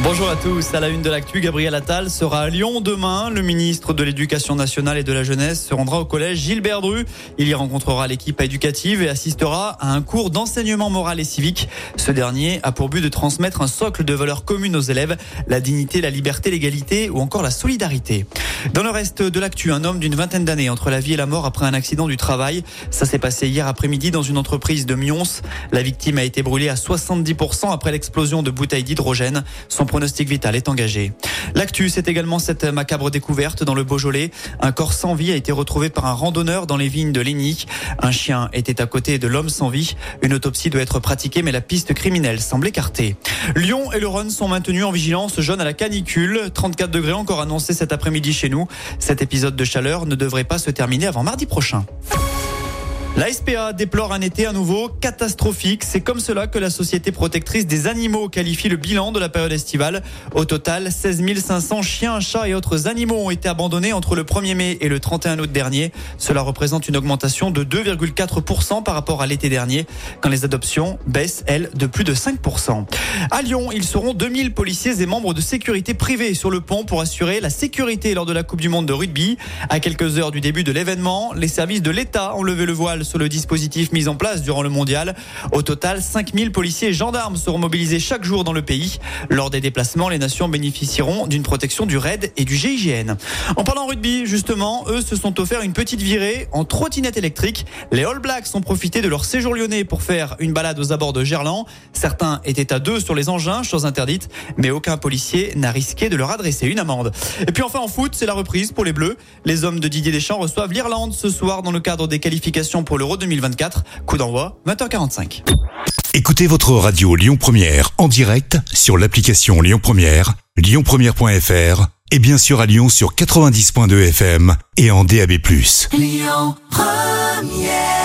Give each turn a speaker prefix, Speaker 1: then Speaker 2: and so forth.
Speaker 1: Bonjour à tous. À la une de l'actu, Gabriel Attal sera à Lyon demain. Le ministre de l'Éducation nationale et de la jeunesse se rendra au collège Gilbert Dru. Il y rencontrera l'équipe éducative et assistera à un cours d'enseignement moral et civique. Ce dernier a pour but de transmettre un socle de valeurs communes aux élèves, la dignité, la liberté, l'égalité ou encore la solidarité. Dans le reste de l'actu, un homme d'une vingtaine d'années entre la vie et la mort après un accident du travail. Ça s'est passé hier après-midi dans une entreprise de Mions. La victime a été brûlée à 70% après l'explosion de bouteilles d'hydrogène. Pronostic vital est engagé. L'actu, c'est également cette macabre découverte dans le Beaujolais. Un corps sans vie a été retrouvé par un randonneur dans les vignes de Lény. Un chien était à côté de l'homme sans vie. Une autopsie doit être pratiquée, mais la piste criminelle semble écartée. Lyon et le Rhône sont maintenus en vigilance jaune à la canicule. 34 degrés encore annoncés cet après-midi chez nous. Cet épisode de chaleur ne devrait pas se terminer avant mardi prochain. La SPA déplore un été à nouveau catastrophique. C'est comme cela que la Société protectrice des animaux qualifie le bilan de la période estivale. Au total, 16 500 chiens, chats et autres animaux ont été abandonnés entre le 1er mai et le 31 août dernier. Cela représente une augmentation de 2,4% par rapport à l'été dernier, quand les adoptions baissent, elles, de plus de 5%. À Lyon, ils seront 2000 policiers et membres de sécurité privée sur le pont pour assurer la sécurité lors de la Coupe du Monde de rugby. À quelques heures du début de l'événement, les services de l'État ont levé le voile sur le dispositif mis en place durant le mondial. Au total, 5000 policiers et gendarmes seront mobilisés chaque jour dans le pays. Lors des déplacements, les nations bénéficieront d'une protection du RAID et du GIGN. En parlant rugby, justement, eux se sont offerts une petite virée en trottinette électrique. Les All Blacks ont profité de leur séjour lyonnais pour faire une balade aux abords de Gerland. Certains étaient à deux sur les engins, chose interdite, mais aucun policier n'a risqué de leur adresser une amende. Et puis enfin en foot, c'est la reprise pour les Bleus. Les hommes de Didier Deschamps reçoivent l'Irlande ce soir dans le cadre des qualifications pour l'Euro 2024. Coup d'envoi, 20h45.
Speaker 2: Écoutez votre radio Lyon Première en direct sur l'application Lyon Première, lyonpremière.fr et bien sûr à Lyon sur 90.2 FM et en DAB+.
Speaker 3: Lyon Première